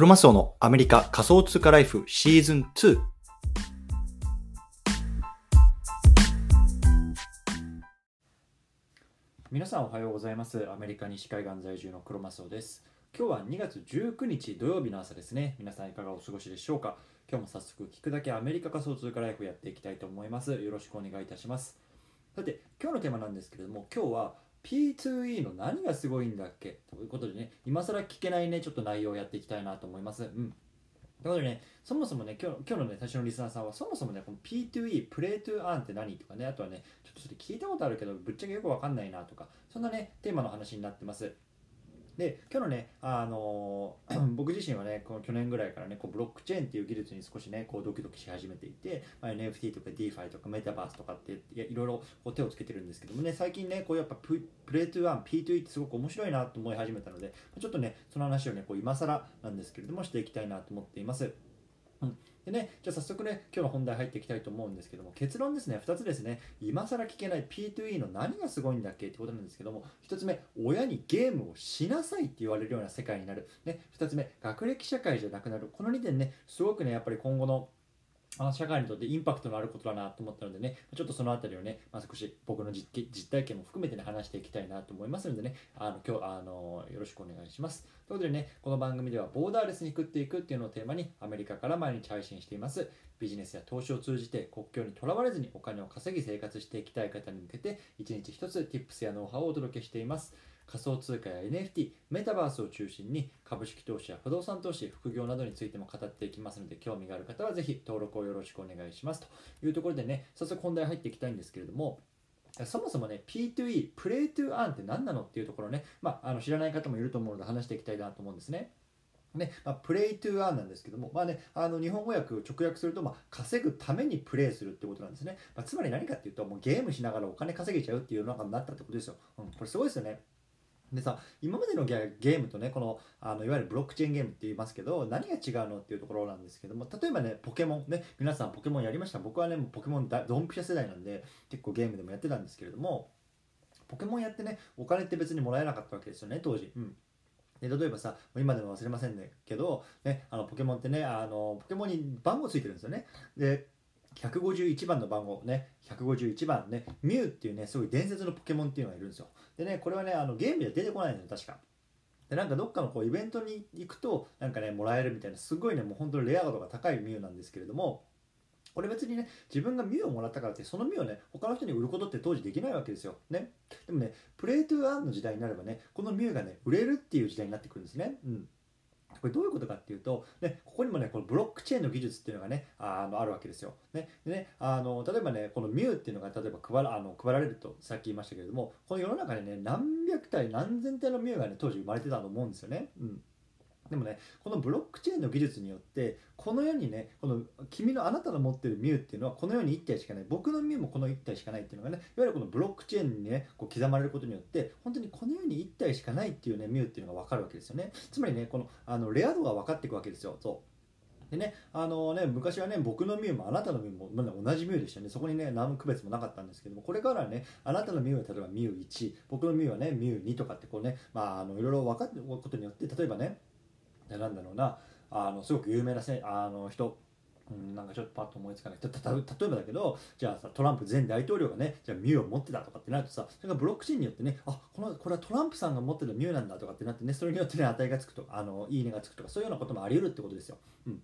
クロマスオのアメリカ仮想通貨ライフシーズン2。皆さんおはようございます。アメリカ西海岸在住のクロマスオです。今日は2月19日土曜日の朝ですね。皆さんいかがお過ごしでしょうか？今日も早速聞くだけアメリカ仮想通貨ライフやっていきたいと思います。よろしくお願いいたします。さて、今日のテーマなんですけれども、今日は P2E の何がすごいんだっけ？ということでね、今更聞けないね、ちょっと内容をやっていきたいなと思います。うん。ということでね、そもそもね、今日今日のね、最初のリスナーさんは、そもそもね、この P2E、プレイトゥーアーンって何とかね、あとはね、ちょっとそれ聞いたことあるけど、ぶっちゃけよくわかんないなとか、そんなね、テーマの話になってます。で今日のね、あの、僕自身はねこの去年ぐらいからねこうブロックチェーンっていう技術に少しねこうドキドキし始めていて、まあ、NFT とか DeFi とかメタバースとかっていろいろこう手をつけてるんですけどもね最近ねこうやっぱプレイトゥワン P2E ってすごく面白いなと思い始めたのでちょっとねその話をねこう今更なんですけれどもしていきたいなと思っています。うんでね、じゃあ早速ね、今日の本題入っていきたいと思うんですけども、結論ですね、2つですね、今更聞けない P2E の何がすごいんだっけってことなんですけども、1つ目、親にゲームをしなさいって言われるような世界になる。ね、2つ目、学歴社会じゃなくなる。この2点ね、すごくね、やっぱり今後のあ社会にとってインパクトのあることだなと思ったのでね、ちょっとそのあたりをね、まあ、少し僕の実実体験も含めてね、話していきたいなと思いますのでね、あの今日あのよろしくお願いします。ということでね、この番組ではボーダーレスに食っていくっていうのをテーマにアメリカから毎日配信しています。ビジネスや投資を通じて国境にとらわれずにお金を稼ぎ生活していきたい方に向けて、一日一つ Tips やノウハウをお届けしています。仮想通貨や NFT、メタバースを中心に株式投資や不動産投資、副業などについても語っていきますので、興味がある方はぜひ登録をよろしくお願いします。というところでね、早速本題入っていきたいんですけれども、そもそもね、P2E、プレイトゥーアンって何なのっていうところね、まあ、あの知らない方もいると思うので話していきたいなと思うんですね。ねまあ、プレイトゥーアンなんですけども、まあね、あの日本語訳を直訳すると、まあ、稼ぐためにプレイするってことなんですね、まあ、つまり何かっていうともうゲームしながらお金稼げちゃうっていう世の中になったってことですよ、うん、これすごいですよね。でさ今までのゲームとねこのあのいわゆるブロックチェーンゲームって言いますけど何が違うのっていうところなんですけども例えばねポケモンね皆さんポケモンやりました？僕はねポケモンドンピシャ世代なんで結構ゲームでもやってたんですけれどもポケモンやってねお金って別にもらえなかったわけですよね当時、うん、で例えばさ今でも忘れませんねけど、ね、あのポケモンってねあのポケモンに番号ついてるんですよね。で151番の番号ね151番ねミュウっていうねすごい伝説のポケモンっていうのがいるんですよ。でねこれはねあのゲームでは出てこないのよ確か。でなんかどっかのこうイベントに行くとなんかねもらえるみたいなすごいねもう本当にレア度が高いミュウなんですけれどもこれ別にね自分がミュウをもらったからってそのミュウをね他の人に売ることって当時できないわけですよ。ね。でもねプレイトゥーアンの時代になればねこのミュウがね売れるっていう時代になってくるんですね。うん。これどういうことかっていうと、ね、ここにもね、このブロックチェーンの技術っていうのがね、あのあるわけですよ。ねでねあの例えばね、このミューっていうのが例えば配らあの配られるとさっき言いましたけれども、この世の中でね、何百体、何千体のミューがね、当時生まれてたと思うんですよね。うんでもねこのブロックチェーンの技術によってこの世にねこの君のあなたの持ってるミューっていうのはこの世に1体しかない。僕のミューもこの1体しかないっていうのがねいわゆるこのブロックチェーンにねこう刻まれることによって本当にこの世に1体しかないっていうねミューっていうのが分かるわけですよね。つまりねこのあのレア度が分かっていくわけですよ。そう。でね、あのね、昔はね、僕のミューもあなたのミューも、ま同じミューでしたね。そこにね、何の区別もなかったんですけども、これからはね、あなたのミューは例えばミュー1、僕のミューはね、ミュー2とかってこうね、まあ、あのいろいろ分かってことによって、例えばね、なんだろうなあのすごく有名なせあの人うん、なんかちょっとパッと思いつかないたた例えばだけどじゃあさトランプ前大統領がねじゃあミューを持ってたとかってなるとさそれがブロックチェーンによってねあこのこれはトランプさんが持ってたミューなんだとかってなってねそれによってね値がつくとあのいいねがつくとかそういうようなこともあり得るってことですよ。うん、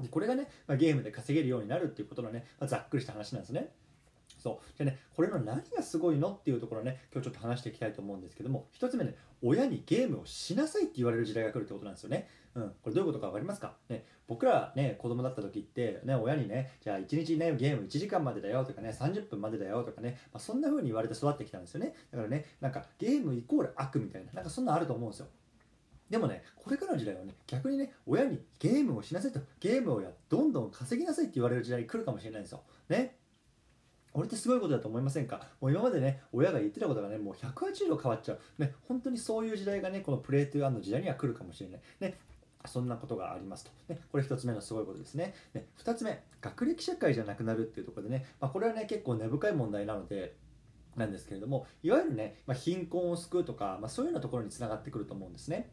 でこれがね、まあ、ゲームで稼げるようになるっていうことのね、まあ、ざっくりした話なんですね。そうじゃねこれの何がすごいのっていうところね今日ちょっと話していきたいと思うんですけども1つ目ね親にゲームをしなさいって言われる時代が来るってことなんですよね。うん、これどういうことか分かりますか、ね、僕らね子供だった時って、ね、親にねじゃあ1日ねゲーム1時間までだよとかね30分までだよとかね、まあ、そんな風に言われて育ってきたんですよねだからねなんかゲームイコール悪みたいななんかそんなあると思うんですよでもね、これからの時代はね、逆にね、親にゲームをしなさいと、ゲームをやどんどん稼ぎなさいって言われる時代来るかもしれないんですよ。ね。俺ってすごいことだと思いませんか？もう今までね、親が言ってたことがね、もう180度変わっちゃう。ね、本当にそういう時代がね、このプレイトゥアンの時代には来るかもしれない。ね、そんなことがありますと。ね、これ1つ目のすごいことですね。ね2つ目、学歴社会じゃなくなるっていうところでね、まあ、これはね、結構根深い問題なので、なんですけれども、いわゆるね、まあ、貧困を救うとか、まあ、そういうようなところにつながってくると思うんですね。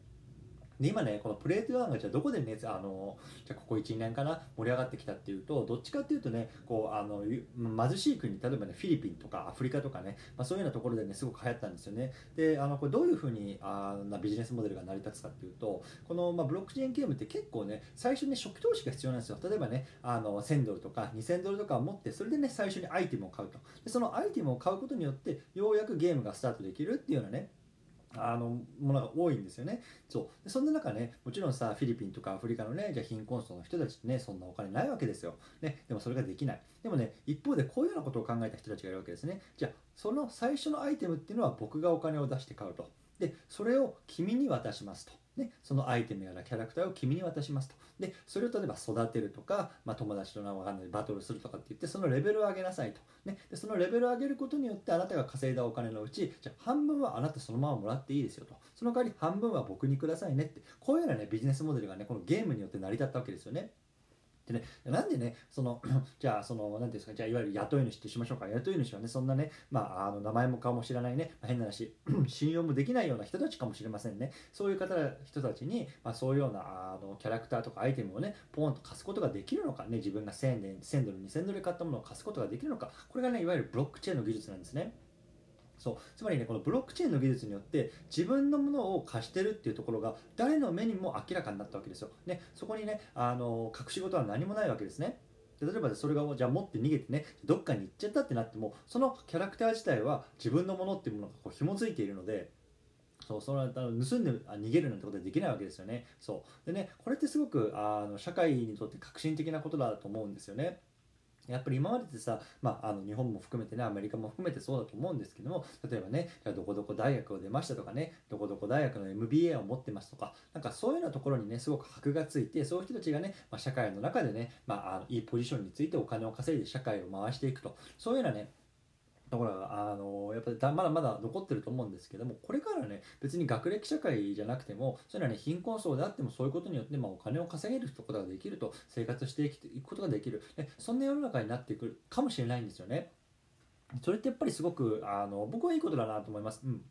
で今ねこのプレート1がじゃあどこでねあのじゃここ12年かな盛り上がってきたっていうとどっちかっていうとねこうあの貧しい国例えばねフィリピンとかアフリカとかね、まあ、そういうようなところでねすごく流行ったんですよね。であのこれどういうふうにあなビジネスモデルが成り立つかっていうとこの、まあ、ブロックチェーンゲームって結構ね最初に初期投資が必要なんですよ。例えばねあの1000ドルとか2000ドルとかを持ってそれでね最初にアイテムを買うと。でそのアイテムを買うことによってようやくゲームがスタートできるっていうようなねあのものが多いんですよね。そうでそんな中ねもちろんさフィリピンとかアフリカのねじゃ貧困層の人たちってねそんなお金ないわけですよ。ね、でもそれができない。でもね一方でこういうようなことを考えた人たちがいるわけですね。じゃあその最初のアイテムっていうのは僕がお金を出して買うと。でそれを君に渡しますと。ね、そのアイテムやらキャラクターを君に渡しますと。で、それを例えば育てるとか、まあ、友達とわかんないバトルするとかって言って、そのレベルを上げなさいと。ね、でそのレベルを上げることによってあなたが稼いだお金のうち、じゃ半分はあなたそのままもらっていいですよと。その代わり半分は僕にくださいねって。こういうようなね、ビジネスモデルがね、このゲームによって成り立ったわけですよね。でね、なんでね、その、じゃあ、その、なんていうんですか、じゃあ、いわゆる雇い主ってしましょうか。雇い主はね、そんなね、まあ、あの、名前も顔も知らないね、まあ、変な話、信用もできないような人たちかもしれませんね。そういう方、人たちに、まあ、そういうような、あの、キャラクターとかアイテムをね、ポンと貸すことができるのか、ね、自分が1000円、1000ドル、2000ドルで買ったものを貸すことができるのか、これがね、いわゆるブロックチェーンの技術なんですね。そう。つまりねこのブロックチェーンの技術によって自分のものを貸してるっていうところが誰の目にも明らかになったわけですよ、ね、そこにねあの隠し事は何もないわけですね。例えばそれがじゃあ持って逃げてねどっかに行っちゃったってなってもそのキャラクター自体は自分のものっていうものがこう紐付いているのでそうその盗んで逃げるなんてことはできないわけですよね。そう。でねこれってすごくあの社会にとって革新的なことだと思うんですよね。やっぱり今までってさ、まあ、あの日本も含めてねアメリカも含めてそうだと思うんですけども例えばねどこどこ大学を出ましたとかねどこどこ大学の MBA を持ってますとかなんかそういうようなところにねすごく箔がついてそういう人たちがね、まあ、社会の中でね、まあ、あのいいポジションについてお金を稼いで社会を回していくとそういうようなねところがあのやっぱりまだまだ残ってると思うんですけどもこれからね別に学歴社会じゃなくてもそういうのはね貧困層であってもそういうことによって、まあ、お金を稼げることができると生活していくことができるでそんな世の中になってくるかもしれないんですよね。それってやっぱりすごくあの僕はいいことだなと思います。うん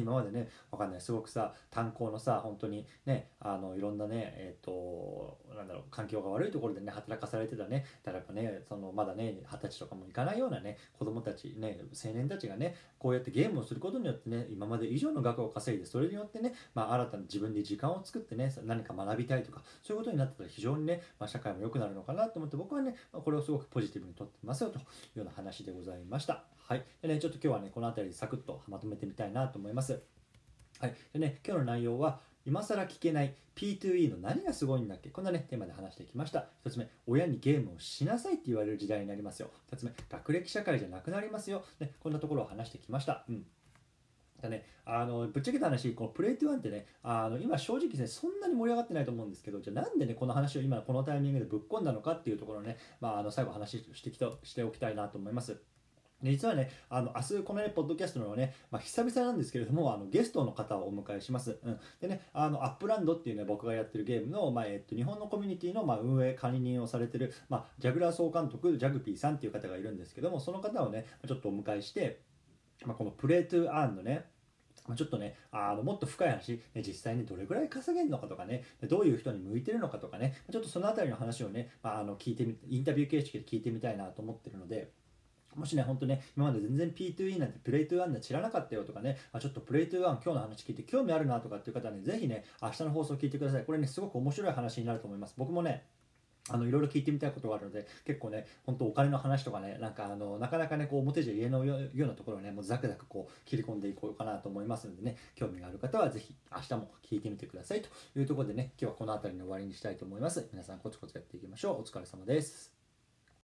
今までねわかんないすごくさ炭鉱のさ本当にねあのいろんなねえっ、ー、となんだろう環境が悪いところでね働かされてたねだからねそのまだね二十歳とかもいかないようなね子供たちね青年たちがねこうやってゲームをすることによってね今まで以上の額を稼いでそれによってね、まあ、新たな自分で時間を作ってね何か学びたいとかそういうことになったら非常にね、まあ、社会も良くなるのかなと思って僕はね、まあ、これをすごくポジティブにとってますよというような話でございました。はい。でね、ちょっと今日はね、この辺りサクッとまとめてみたいなと思います。はい。でね、今日の内容は、今更聞けない P2E の何がすごいんだっけ？こんなね、テーマで話してきました。1つ目、親にゲームをしなさいって言われる時代になりますよ。2つ目、学歴社会じゃなくなりますよ。ね、こんなところを話してきました。うん。だね、あのぶっちゃけた話、このプレイトゥワンってね、あの今正直ね、そんなに盛り上がってないと思うんですけど、じゃあなんでね、この話を今このタイミングでぶっ込んだのかっていうところをね、まあ、あの最後話してきたしておきたいなと思います。実はね、あの明日このね、ポッドキャストのね、まあ、久々なんですけれども、あのゲストの方をお迎えします。うん、でね、あの Upland っていうね、僕がやってるゲームの、まあえっと、日本のコミュニティの、まあ、運営管理人をされてる、まあ、ジャグラー総監督、ジャグピーさんっていう方がいるんですけども、その方をね、ちょっとお迎えして、まあ、この Play to Earn のね、ちょっとね、あのもっと深い話、実際にどれぐらい稼げるのかとかね、どういう人に向いてるのかとかね、ちょっとそのあたりの話をね、まあ、あの聞いてみ、インタビュー形式で聞いてみたいなと思ってるので、もしね、本当ね、今まで全然 P2E なんてプレイトゥワンで知らなかったよとかね、あちょっとプレイトゥワン今日の話聞いて興味あるなとかっていう方はね、ぜひね、明日の放送聞いてください。これね、すごく面白い話になると思います。僕もね、あのいろいろ聞いてみたいことがあるので結構ね本当お金の話とかねなんかあのなかなかねこう表じゃ言えないようなところをねもうザクザクこう切り込んでいこうかなと思いますのでね興味がある方はぜひ明日も聞いてみてくださいというところでね今日はこの辺りの終わりにしたいと思います皆さんコツコツやっていきましょうお疲れ様です